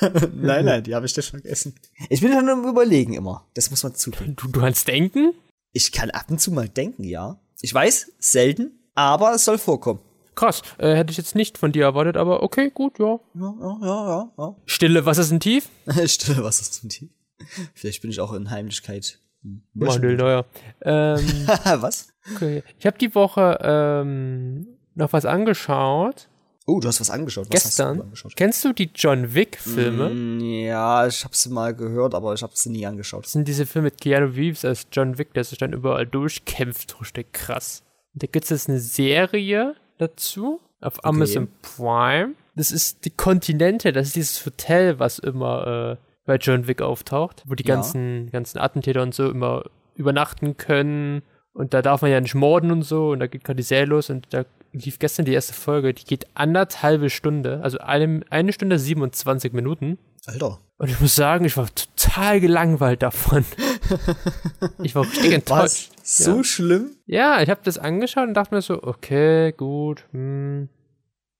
S2: nein, nein, die habe ich nicht vergessen. Ich bin schon am Überlegen immer. Das muss man zugeben.
S1: Du, du kannst denken?
S2: Ich kann ab und zu mal denken, ja. Ich weiß, selten, aber es soll vorkommen.
S1: Krass, äh, hätte ich jetzt nicht von dir erwartet, aber okay, gut, ja.
S2: Ja, ja, ja, ja.
S1: Stille, was ist ein Tief?
S2: Stille Wasser zum Tief. Vielleicht bin ich auch in Heimlichkeit. hm,
S1: Manuel Neuer. Ähm,
S2: was?
S1: okay. Ich habe die Woche ähm, noch was angeschaut.
S2: Oh, du hast was angeschaut. Was hast du
S1: gestern.
S2: angeschaut?
S1: Kennst du die John Wick-Filme?
S2: Mm, Ja, ich habe sie mal gehört, aber ich habe sie nie angeschaut.
S1: Das sind diese Filme mit Keanu Reeves als John Wick, der sich dann überall durchkämpft. Richtig krass. Und da gibt es jetzt eine Serie dazu auf Amazon Prime. Das ist die Kontinente, das ist dieses Hotel, was immer äh, bei John Wick auftaucht, wo die
S2: Ja.
S1: ganzen, ganzen Attentäter und so immer übernachten können. Und da darf man ja nicht morden und so. Und da geht gerade die Serie los und da lief gestern die erste Folge, die geht anderthalbe Stunde, also eine, eine Stunde 27 Minuten.
S2: Alter.
S1: Und ich muss sagen, ich war total gelangweilt davon. ich war richtig enttäuscht.
S2: Was? So
S1: Ja.
S2: schlimm?
S1: Ja, ich habe das angeschaut und dachte mir so, okay, gut, hm,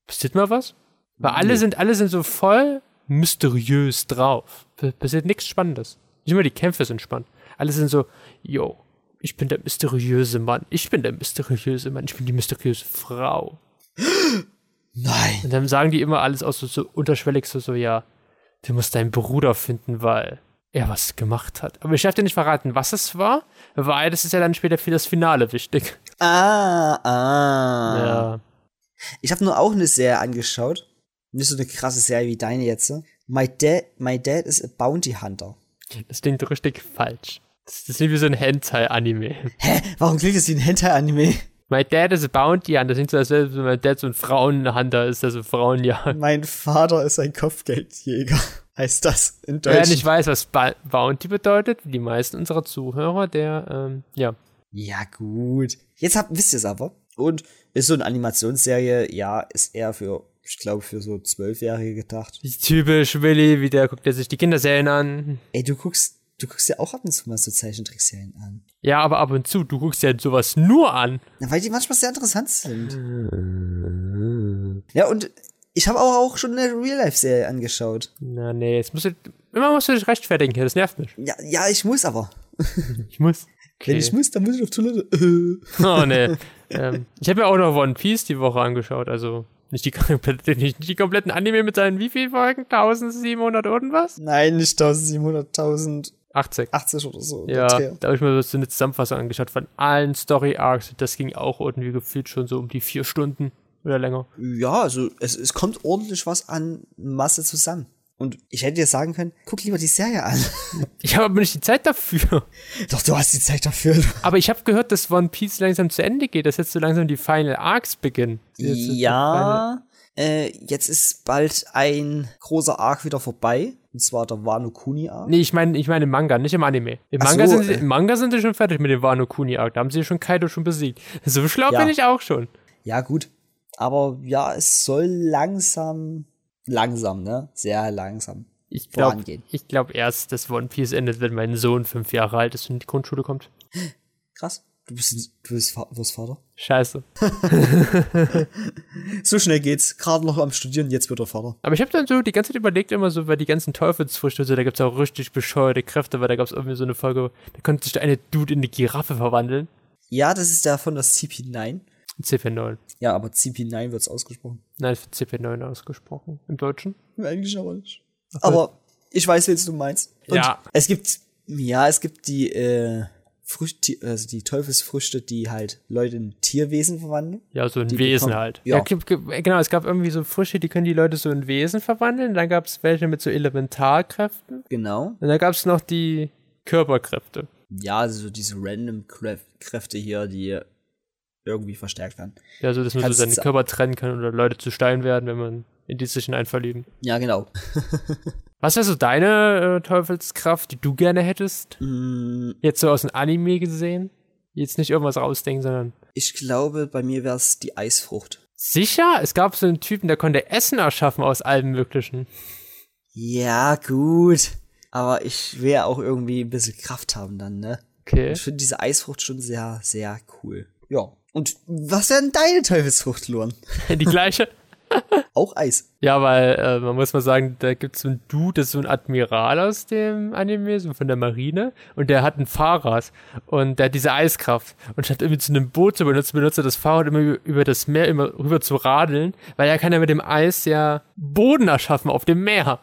S1: passiert mal was? Weil alle
S2: Nee.
S1: sind, alle sind so voll mysteriös drauf. Pa- Passiert nichts Spannendes. Nicht mal die Kämpfe sind spannend. Alle sind so, yo, ich bin der mysteriöse Mann, ich bin der mysteriöse Mann, ich bin die mysteriöse Frau.
S2: Nein.
S1: Und dann sagen die immer alles auch so, so unterschwellig so, so, ja, du musst deinen Bruder finden, weil er was gemacht hat. Aber ich darf dir nicht verraten, was es war, weil das ist ja dann später für das Finale wichtig.
S2: Ah, ah.
S1: Ja.
S2: Ich habe nur auch eine Serie angeschaut. Nicht so eine krasse Serie wie deine jetzt. My Dad, My Dad is a Bounty Hunter.
S1: Das klingt richtig falsch. Das, das ist wie so ein Hentai-Anime.
S2: Hä? Warum klingt das wie ein Hentai-Anime?
S1: My Dad is a Bounty Hunter. Das klingt so, als wäre mein Dad so ein Frauenhunter ist, der so Frauenjagd.
S2: Mein Vater ist ein Kopfgeldjäger. Heißt das in Deutsch?
S1: Wer nicht weiß, was ba Bounty bedeutet, wie die meisten unserer Zuhörer, der, ähm, ja.
S2: Ja, gut. Jetzt habt, wisst ihr es aber. Und ist so eine Animationsserie, ja, ist eher für, ich glaube, für so Zwölfjährige gedacht.
S1: Typisch Willi, wie der guckt er sich die Kinderserien an.
S2: Ey, du guckst, du guckst ja auch ab und zu mal so Zeichentrickserien an.
S1: Ja, aber ab und zu, du guckst ja sowas nur an.
S2: Na, weil die manchmal sehr interessant sind. Ja, und ich habe auch, auch schon eine Real-Life-Serie angeschaut.
S1: Na, nee, jetzt musst du, immer musst du dich rechtfertigen hier, das nervt mich.
S2: Ja, ja, ich muss aber.
S1: Ich muss.
S2: Wenn ich muss, dann muss ich auf Toilette.
S1: Oh, nee. ähm, ich habe mir auch noch One Piece die Woche angeschaut, also nicht die, nicht, die kompletten Anime mit seinen wie viel Folgen? 1700 irgendwas?
S2: Nein, nicht 1700, 1080
S1: 80.
S2: oder so.
S1: Ja, da habe ich mir so eine Zusammenfassung angeschaut von allen Story Arcs. Das ging auch irgendwie gefühlt schon so um die vier Stunden oder länger.
S2: Ja, also es, es kommt ordentlich was an Masse zusammen. Und ich hätte dir sagen können, guck lieber die Serie an.
S1: Ich habe aber nicht die Zeit dafür.
S2: Doch, du hast die Zeit dafür.
S1: Aber ich habe gehört, dass One Piece langsam zu Ende geht, dass jetzt so langsam die Final Arcs beginnen. Jetzt
S2: Ja, äh, jetzt ist bald ein großer Arc wieder vorbei. Und zwar der Wano Kuni Arc.
S1: Nee, ich meine, ich meine im Manga, nicht im Anime. Im Manga,
S2: so,
S1: sind sie,
S2: äh.
S1: Im Manga sind sie schon fertig mit dem Wano Kuni Arc. Da haben sie schon Kaido schon besiegt. So schlau
S2: Ja.
S1: bin ich auch schon.
S2: Ja, gut. Aber ja, es soll langsam, langsam, ne? Sehr langsam.
S1: Ich glaube
S2: Vorangehen.
S1: ich glaub erst, dass One Piece endet, wenn mein Sohn fünf Jahre alt ist und in die Grundschule kommt.
S2: Krass. Du bist, du bist, du bist Vater.
S1: Scheiße.
S2: So schnell geht's. Gerade noch am Studieren, jetzt wird er Vater.
S1: Aber ich habe dann so die ganze Zeit überlegt, immer so, weil die ganzen Teufelsfrüchte, so, da gibt's auch richtig bescheuerte Kräfte, weil da gab's irgendwie so eine Folge, da konnte sich der eine Dude in eine Giraffe verwandeln.
S2: Ja, das ist der von der CP9.
S1: CP9.
S2: Ja, aber CP9 wird's ausgesprochen.
S1: Nein, für CP9 ausgesprochen. Im Deutschen.
S2: Im Englischen aber nicht. Aber ich weiß, welches du meinst. Und
S1: Ja.
S2: Es gibt, ja, es gibt die, äh, Früchte, also die Teufelsfrüchte, die halt Leute in Tierwesen verwandeln.
S1: Ja, so
S2: Die
S1: Wesen
S2: bekommen-
S1: halt.
S2: ja.
S1: Ja. gibt- genau, es gab irgendwie so Früchte, die können die Leute so in Wesen verwandeln. Dann gab's welche mit so Elementarkräften.
S2: Genau.
S1: Und dann gab's noch die Körperkräfte.
S2: Ja, also so diese random Kräf- Kräfte hier, die irgendwie verstärkt werden.
S1: Ja, so dass man so
S2: Kannst
S1: seinen
S2: sa-
S1: Körper trennen kann oder Leute zu Stein werden, wenn man in die sich hineinverlieben.
S2: Ja, genau.
S1: Was wäre so deine äh, Teufelskraft, die du gerne hättest?
S2: Mm,
S1: Jetzt so aus dem Anime gesehen? Jetzt nicht irgendwas rausdenken, sondern.
S2: Ich glaube, bei mir wäre es die Eisfrucht.
S1: Sicher? Es gab so einen Typen, der konnte Essen erschaffen aus allem Möglichen.
S2: Ja, gut. Aber ich will ja auch irgendwie ein bisschen Kraft haben dann, ne?
S1: Okay.
S2: Ich finde diese Eisfrucht schon sehr, sehr cool. Ja. Und was wäre denn deine Teufelsfrucht, Luan?
S1: Die gleiche?
S2: Auch Eis.
S1: Ja, weil äh, man muss mal sagen, da gibt's so einen Dude, das ist so ein Admiral aus dem Anime, so von der Marine, und der hat ein Fahrrad und der hat diese Eiskraft. Und statt irgendwie zu einem Boot zu benutzen, benutzt er das Fahrrad immer über- über das Meer immer rüber zu radeln, weil er kann ja mit dem Eis ja Boden erschaffen auf dem Meer.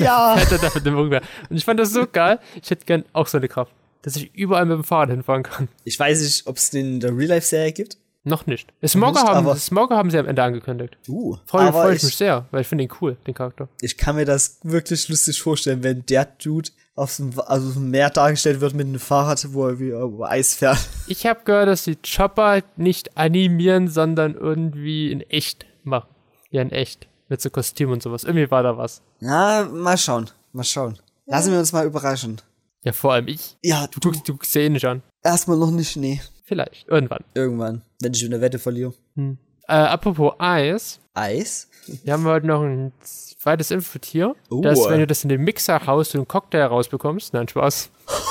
S2: Ja.
S1: Und ich fand das so geil. Ich hätte gern auch so eine Kraft, dass ich überall mit dem Fahrrad hinfahren kann.
S2: Ich weiß nicht, ob es den in der Real-Life-Serie gibt.
S1: Noch nicht. Smogger
S2: nicht,
S1: haben, Smogger haben sie am Ende angekündigt.
S2: Uh,
S1: Freue freu ich
S2: ich,
S1: mich sehr, weil ich finde ihn cool, den Charakter.
S2: ich kann mir das wirklich lustig vorstellen, wenn der Dude auf dem, also auf dem Meer dargestellt wird mit einem Fahrrad, wo er wie über Eis fährt.
S1: Ich habe gehört, dass die Chopper nicht animieren, sondern irgendwie in echt machen. Ja, in echt. Mit so Kostüm und sowas. Irgendwie war da was.
S2: Na, mal schauen. Mal schauen. Lassen wir uns mal überraschen.
S1: Ja, vor allem ich.
S2: Ja,
S1: Du guckst, du guckst eh nicht an.
S2: erstmal noch nicht, nee.
S1: Vielleicht. Irgendwann.
S2: Irgendwann, wenn ich eine Wette verliere.
S1: Also Äh, apropos Eis.
S2: Eis?
S1: Wir haben heute noch ein zweites Infotier.
S2: Oh.
S1: Dass, wenn du das in den Mixer haust, du einen Cocktail rausbekommst. Nein, Spaß.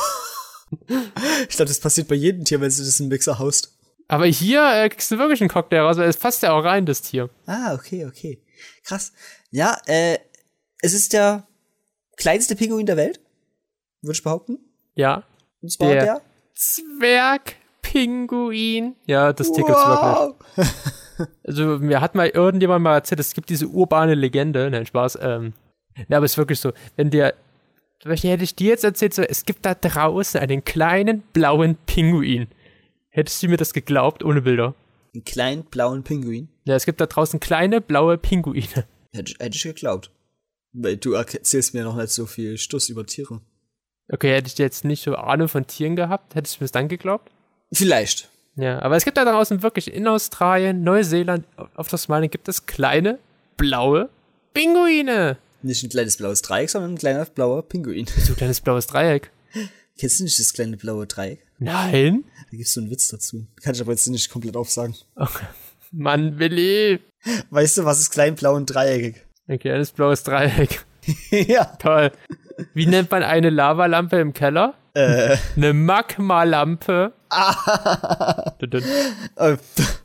S2: Ich glaube, das passiert bei jedem Tier, wenn du das in den Mixer haust.
S1: Aber hier äh, kriegst du wirklich einen Cocktail raus, weil es passt ja auch rein, das Tier.
S2: Ah, okay, okay. Krass. Ja, äh, es ist der kleinste Pinguin der Welt, würde ich behaupten.
S1: Ja.
S2: Und zwar
S1: Der
S2: der.
S1: Zwergpinguin. Ja, das Tier gibt's wirklich. Also, mir hat mal irgendjemand mal erzählt, es gibt diese urbane Legende. Nein, Spaß. Ähm, ja, aber es ist wirklich so. Wenn dir, welche hätte ich dir jetzt erzählt, so, es gibt da draußen einen kleinen blauen Pinguin. Hättest du mir das geglaubt, ohne Bilder?
S2: Einen kleinen blauen Pinguin.
S1: Ja, es gibt da draußen kleine blaue Pinguine.
S2: Hätte, ich- hätte ich geglaubt. Weil du erzählst mir noch nicht so viel Stuss über Tiere.
S1: Okay, hätte ich jetzt nicht so Ahnung von Tieren gehabt, hättest du mir das dann geglaubt?
S2: Vielleicht.
S1: Ja, aber es gibt da draußen wirklich in Australien, Neuseeland, auf Tasmanien gibt es kleine, blaue Pinguine.
S2: Nicht ein kleines blaues Dreieck, sondern ein kleiner blauer Pinguin.
S1: So ein kleines blaues Dreieck.
S2: Kennst du nicht das kleine blaue Dreieck?
S1: Nein.
S2: Da gibt's so einen Witz dazu. Kann ich aber jetzt nicht komplett aufsagen.
S1: Mann, Willi.
S2: Weißt du, was ist klein, blau und dreieckig?
S1: Ein kleines blaues Dreieck.
S2: ja.
S1: Toll. Wie nennt man eine Lavalampe im Keller?
S2: Äh.
S1: Eine Magmalampe.
S2: Äh,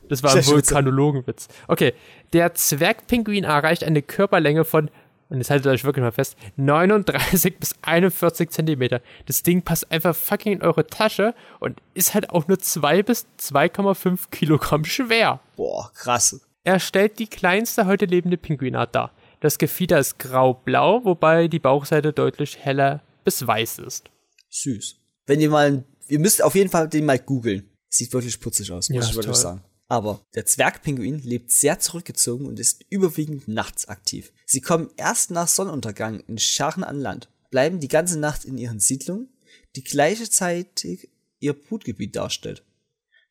S1: Das war ein. Vulkanologenwitz. Okay, der Zwergpinguin erreicht eine Körperlänge von, und jetzt haltet euch wirklich mal fest, 39 bis 41 Zentimeter. Das Ding passt einfach fucking in eure Tasche und ist halt auch nur 2 bis 2,5 Kilogramm schwer.
S2: Boah, krass.
S1: Er stellt die kleinste heute lebende Pinguinart dar. Das Gefieder ist grau-blau, wobei die Bauchseite deutlich heller bis weiß ist.
S2: Süß. Wenn ihr mal, ihr müsst auf jeden Fall den mal googeln. Sieht wirklich putzig aus, muss
S1: Ja,
S2: ich wirklich
S1: toll.
S2: sagen. Aber der Zwergpinguin lebt sehr zurückgezogen und ist überwiegend nachts aktiv. Sie kommen erst nach Sonnenuntergang in Scharen an Land, bleiben die ganze Nacht in ihren Siedlungen, die gleichzeitig ihr Brutgebiet darstellt.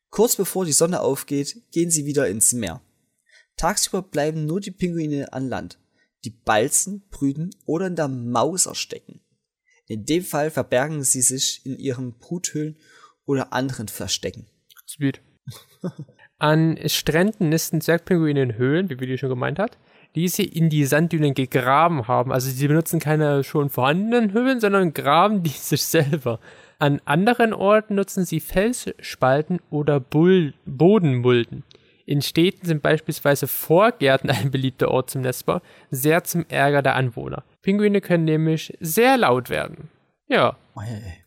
S2: Kurz bevor die Sonne aufgeht, gehen sie wieder ins Meer. Tagsüber bleiben nur die Pinguine an Land, die balzen, brüten oder in der Maus erstecken. In dem Fall verbergen sie sich in ihren Bruthöhlen oder anderen Verstecken.
S1: Sweet. An Stränden nisten Zwergpinguine in Höhlen, wie Willi schon gemeint hat, die sie in die Sanddünen gegraben haben. Also sie benutzen keine schon vorhandenen Höhlen, sondern graben die sich selber. An anderen Orten nutzen sie Felsspalten oder Bull Bodenmulden. In Städten sind beispielsweise Vorgärten ein beliebter Ort zum Nestbau, sehr zum Ärger der Anwohner. Pinguine können nämlich sehr laut werden. Ja,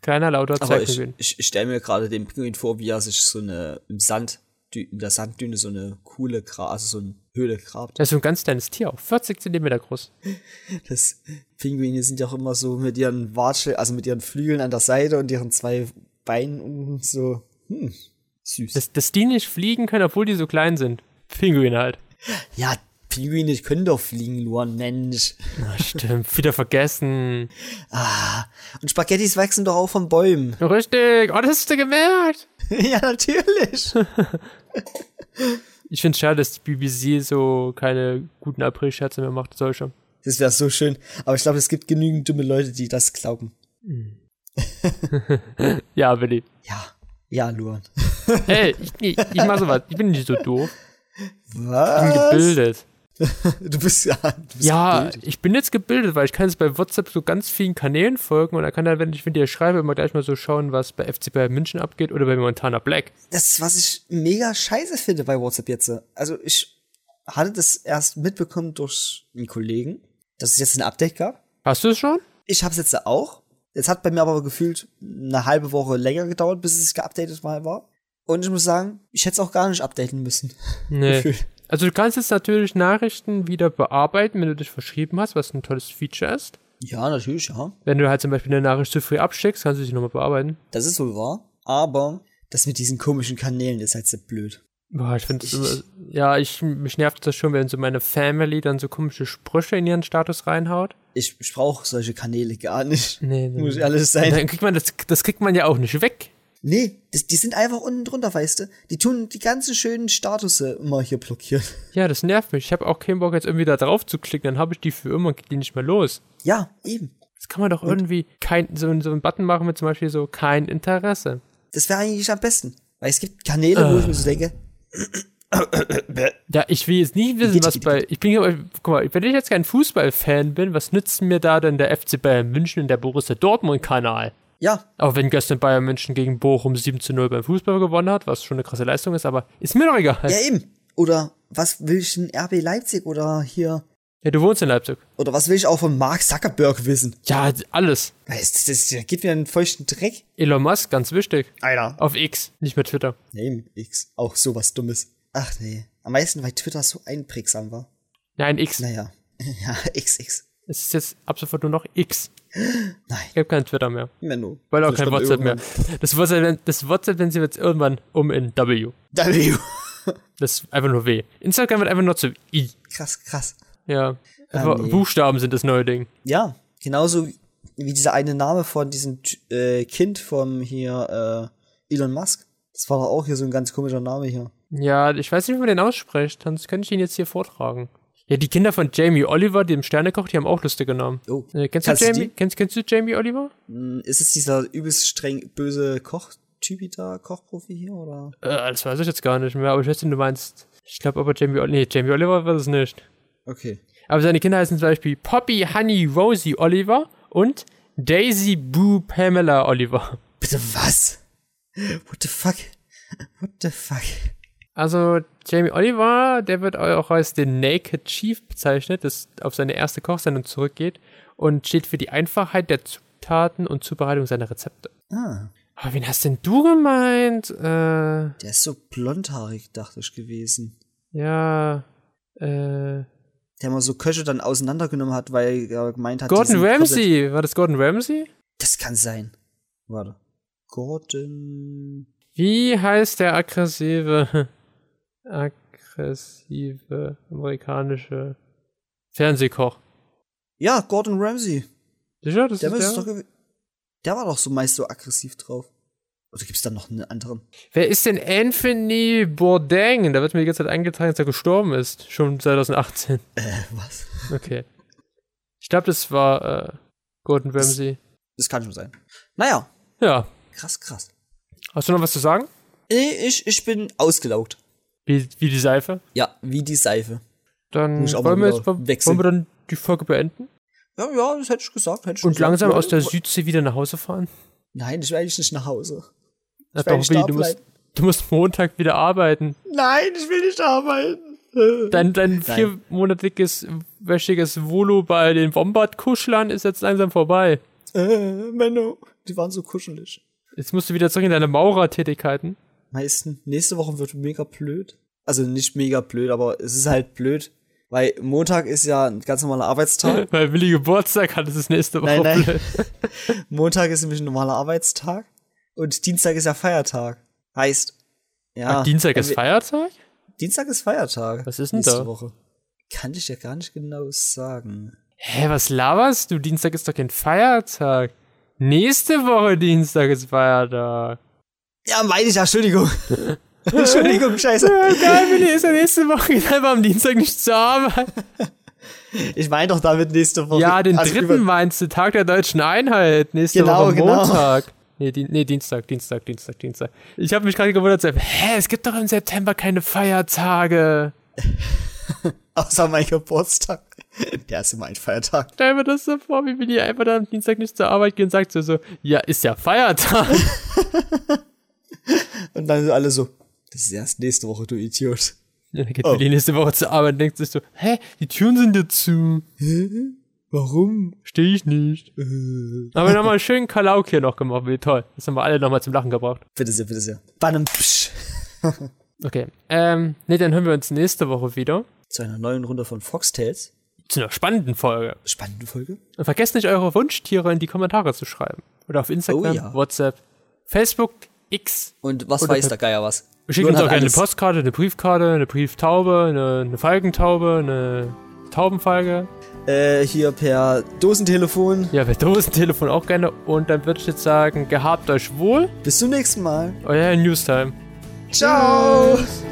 S1: kleiner lauter
S2: Aber ich, ich, stelle mir gerade den Pinguin vor, wie er sich so eine im Sand, in der Sanddüne so eine coole Gra also so eine Höhle grabt.
S1: Das ist so ein ganz kleines Tier, auch 40 Zentimeter groß.
S2: Das Pinguine sind ja auch immer so mit ihren Watschel, also mit ihren Flügeln an der Seite und ihren zwei Beinen und so. Hm, süß.
S1: Dass, dass die nicht fliegen können, obwohl die so klein sind. Pinguine halt.
S2: ja, Pinguine können doch fliegen, Luan, Mensch.
S1: Na, stimmt, wieder vergessen.
S2: Und Spaghettis wachsen doch auch von Bäumen.
S1: Richtig, oh, das hast du gemerkt.
S2: ja, natürlich.
S1: Ich finde es schade, dass die BBC so keine guten April-Scherze mehr macht, solche.
S2: Das wäre so schön. Aber ich glaube, es gibt genügend dumme Leute, die das glauben.
S1: Ja, Willi.
S2: Ja. Ja, Luan.
S1: Hey, ich, ich, ich mach sowas. Ich bin nicht so doof. Ich bin
S2: Was?
S1: gebildet.
S2: Du bist ja. Du bist
S1: Ja,
S2: gebildet.
S1: ich bin jetzt gebildet, weil ich kann jetzt bei WhatsApp so ganz vielen Kanälen folgen und da kann dann, wenn ich mit dir schreibe, immer gleich mal so schauen, was bei FC Bayern München abgeht oder bei Montana Black.
S2: Das ist, was ich mega scheiße finde bei WhatsApp jetzt. Also, ich hatte das erst mitbekommen durch einen Kollegen, dass es jetzt ein Update gab.
S1: Hast du es schon?
S2: Ich habe es jetzt auch. Es hat bei mir aber gefühlt eine halbe Woche länger gedauert, bis es geupdatet mal war. Und ich muss sagen, ich hätte es auch gar nicht updaten müssen.
S1: Nee. Also du kannst jetzt natürlich Nachrichten wieder bearbeiten, wenn du dich verschrieben hast, was ein tolles Feature ist.
S2: Ja, natürlich, ja.
S1: Wenn du halt zum Beispiel eine Nachricht zu früh abschickst, kannst du sie nochmal bearbeiten.
S2: Das ist wohl wahr. Aber das mit diesen komischen Kanälen ist halt so blöd.
S1: Boah, ich finde ja, ich, mich nervt das schon, wenn so meine Family dann so komische Sprüche in ihren Status reinhaut.
S2: Ich, ich brauche solche Kanäle gar nicht.
S1: Nee,
S2: Muss ich alles sein.
S1: Dann kriegt man das, das kriegt man ja auch nicht weg.
S2: Nee, das, die sind einfach unten drunter, weißt du? Die tun die ganzen schönen Statusse immer hier blockieren.
S1: Ja, das nervt mich. Ich habe auch keinen Bock, jetzt irgendwie da drauf zu klicken, dann habe ich die für immer und die nicht mehr los.
S2: Ja, eben.
S1: Das kann man doch irgendwie kein, so, so einen Button machen mit zum Beispiel so kein Interesse.
S2: Das wäre eigentlich am besten. Weil es gibt Kanäle, wo ich mir so denke,
S1: Ja, ich will jetzt nicht wissen, was bei. Ich bin, ja- guck mal, wenn ich jetzt kein Fußballfan bin, was nützt mir da denn der FC Bayern München und der Borussia Dortmund-Kanal?
S2: Ja,
S1: Auch wenn gestern Bayern München gegen Bochum 7 zu 0 beim Fußball gewonnen hat, was schon eine krasse Leistung ist, aber ist mir doch egal.
S2: ja eben. Oder was will ich in RB Leipzig oder hier?
S1: Ja, du wohnst in Leipzig.
S2: Oder was will ich auch von Mark Zuckerberg wissen?
S1: Ja, alles.
S2: Das, das, das gibt mir einen feuchten Dreck.
S1: Elon Musk, ganz wichtig.
S2: Alter.
S1: Auf X, nicht mehr Twitter.
S2: Nee, X. Auch sowas Dummes. Ach nee. Am meisten, weil Twitter so einprägsam war.
S1: Nein, X.
S2: Naja. Ja, XX.
S1: Es ist jetzt ab sofort nur noch X.
S2: Nein.
S1: Ich habe kein Twitter mehr.
S2: Menno.
S1: Weil auch kein WhatsApp mehr.
S2: irgendwann.
S1: Das WhatsApp, das WhatsApp nennen sie jetzt irgendwann um in W.
S2: W.
S1: Das ist einfach nur W. Instagram wird einfach nur zu I.
S2: krass, krass.
S1: Ja. Einfach
S2: nee.
S1: Buchstaben sind das neue Ding.
S2: Ja, genauso wie wie dieser eine Name von diesem äh, Kind vom hier äh, Elon Musk. Das war doch auch hier so ein ganz komischer Name hier.
S1: Ja, ich weiß nicht, wie man den ausspricht. Sonst könnte ich ihn jetzt hier vortragen. Ja, die Kinder von Jamie Oliver, dem Sternekoch, die haben auch Lustige Namen.
S2: Oh.
S1: Äh, kennst,
S2: Kannst
S1: du
S2: du
S1: Jamie,
S2: die?
S1: kennst, kennst du Jamie Oliver?
S2: Hm, Ist es dieser übelst streng böse Koch-Typi da, Kochprofi hier, oder?
S1: Äh, das weiß ich jetzt gar nicht mehr, aber ich weiß nicht, du meinst. Ich glaube aber Jamie Oliver. Nee, Jamie Oliver war das nicht.
S2: Okay.
S1: Aber seine Kinder heißen zum Beispiel Poppy Honey Rosie Oliver und Daisy Boo Pamela Oliver.
S2: Bitte was? What the fuck? What the fuck?
S1: Also Jamie Oliver, der wird auch als den Naked Chief bezeichnet, das auf seine erste Kochsendung zurückgeht und steht für die Einfachheit der Zutaten und Zubereitung seiner Rezepte.
S2: Ah,
S1: Aber wen hast denn du gemeint? Äh,
S2: der ist so blondhaarig, dachte ich gewesen.
S1: ja, äh,
S2: Der immer so Köche dann auseinandergenommen hat, weil er gemeint hat,
S1: Gordon Ramsay. War das Gordon Ramsay?
S2: Das kann sein. Warte. Gordon.
S1: Wie heißt der aggressive, aggressive amerikanische Fernsehkoch?
S2: Ja, Gordon Ramsay.
S1: Sicher? Das
S2: Der,
S1: ist der?
S2: der war doch so meist so aggressiv drauf. Oder gibt's da noch einen anderen?
S1: Wer ist denn Anthony Bourdain? Da wird mir die ganze Zeit eingetragen, dass er gestorben ist. Schon 2018.
S2: Äh, was?
S1: Okay. Ich glaube, das war äh, Gordon Ramsay.
S2: Das kann schon sein. Naja,
S1: Ja.
S2: krass, krass.
S1: Hast du noch was zu sagen?
S2: Nee, Ich, ich bin ausgelaugt.
S1: Wie, wie die Seife?
S2: Ja, wie die Seife.
S1: Dann wollen wir, jetzt, wollen wir dann die Folge beenden
S2: Ja, ja, das hätte ich gesagt. Hätte ich
S1: und
S2: gesagt.
S1: langsam
S2: Ja,
S1: aus der. Südsee wieder nach Hause fahren?
S2: Nein, ich will eigentlich nicht nach Hause.
S1: Na doch,
S2: da
S1: du, musst, du musst Montag wieder arbeiten.
S2: Nein, ich will nicht arbeiten.
S1: Dein, dein viermonatiges, wäschiges Volo bei den Wombat-Kuschlern ist jetzt langsam vorbei.
S2: Äh, Menno. Die waren so kuschelig.
S1: Jetzt musst du wieder zurück in deine Maurertätigkeiten.
S2: Meisten. Nächste Woche wird mega blöd. Also nicht mega blöd, aber es ist halt blöd. Weil Montag ist ja ein ganz normaler Arbeitstag.
S1: Weil Willi Geburtstag hat, es ist nächste Woche
S2: Nein, nein.
S1: blöd.
S2: Montag ist nämlich ein normaler Arbeitstag. Und Dienstag ist ja Feiertag. Heißt, ja.
S1: Ach, Dienstag ist Feiertag?
S2: Dienstag ist Feiertag.
S1: Was ist denn
S2: nächste
S1: da?
S2: Woche. Kann ich ja gar nicht genau sagen.
S1: Hä, was laberst du? Dienstag ist doch kein Feiertag. Nächste Woche Dienstag ist Feiertag.
S2: Ja, meine ich Entschuldigung. Entschuldigung, scheiße.
S1: Ja, geil, Willi ist ja nächste Woche einfach am Dienstag nicht zur Arbeit.
S2: Ich meine doch damit nächste Woche.
S1: Ja, den
S2: Also
S1: dritten meinst du, Tag der deutschen Einheit. Nächste
S2: Genau,
S1: Woche
S2: genau.
S1: Montag. Nee, Dien nee, Dienstag, Dienstag, Dienstag, Dienstag. Ich habe mich gerade gewundert, hä, es gibt doch im September keine Feiertage.
S2: Außer mein Geburtstag. Der ist immer ein Feiertag.
S1: Stell mir das so vor, wie Willi einfach dann am Dienstag nicht zur Arbeit geht und sagt so, so ja, ist ja Feiertag.
S2: Und dann sind alle so, das ist erst nächste Woche, du Idiot.
S1: Ja, dann geht
S2: Oh.
S1: Willi nächste Woche zur Arbeit und denkt sich so, hä, die Türen sind ja zu.
S2: Warum?
S1: Stehe ich nicht. Aber nochmal schön Kalauk hier noch gemacht, wie toll. Das haben wir alle nochmal zum Lachen gebracht.
S2: Bitte sehr, bitte sehr. Bannem psch.
S1: Okay, ähm, nee, dann hören wir uns nächste Woche wieder
S2: Zu einer neuen Runde von Foxtails.
S1: zu einer spannenden Folge.
S2: Spannende Folge.
S1: Und vergesst nicht, eure Wunschtiere in die Kommentare zu schreiben. Oder auf Instagram,
S2: Oh ja.
S1: WhatsApp, Facebook, X.
S2: Und was
S1: Oder
S2: weiß der Geier was?
S1: Schickt
S2: Jürgen
S1: uns auch gerne eine. Postkarte, eine Briefkarte, eine Brieftaube, eine, eine Falkentaube, eine Taubenfalke.
S2: Äh, hier per Dosentelefon.
S1: Ja, per Dosentelefon auch gerne. Und dann würde ich jetzt sagen, gehabt euch wohl.
S2: Bis zum nächsten Mal.
S1: Euer Newstime.
S2: Ciao.
S1: Tschüss.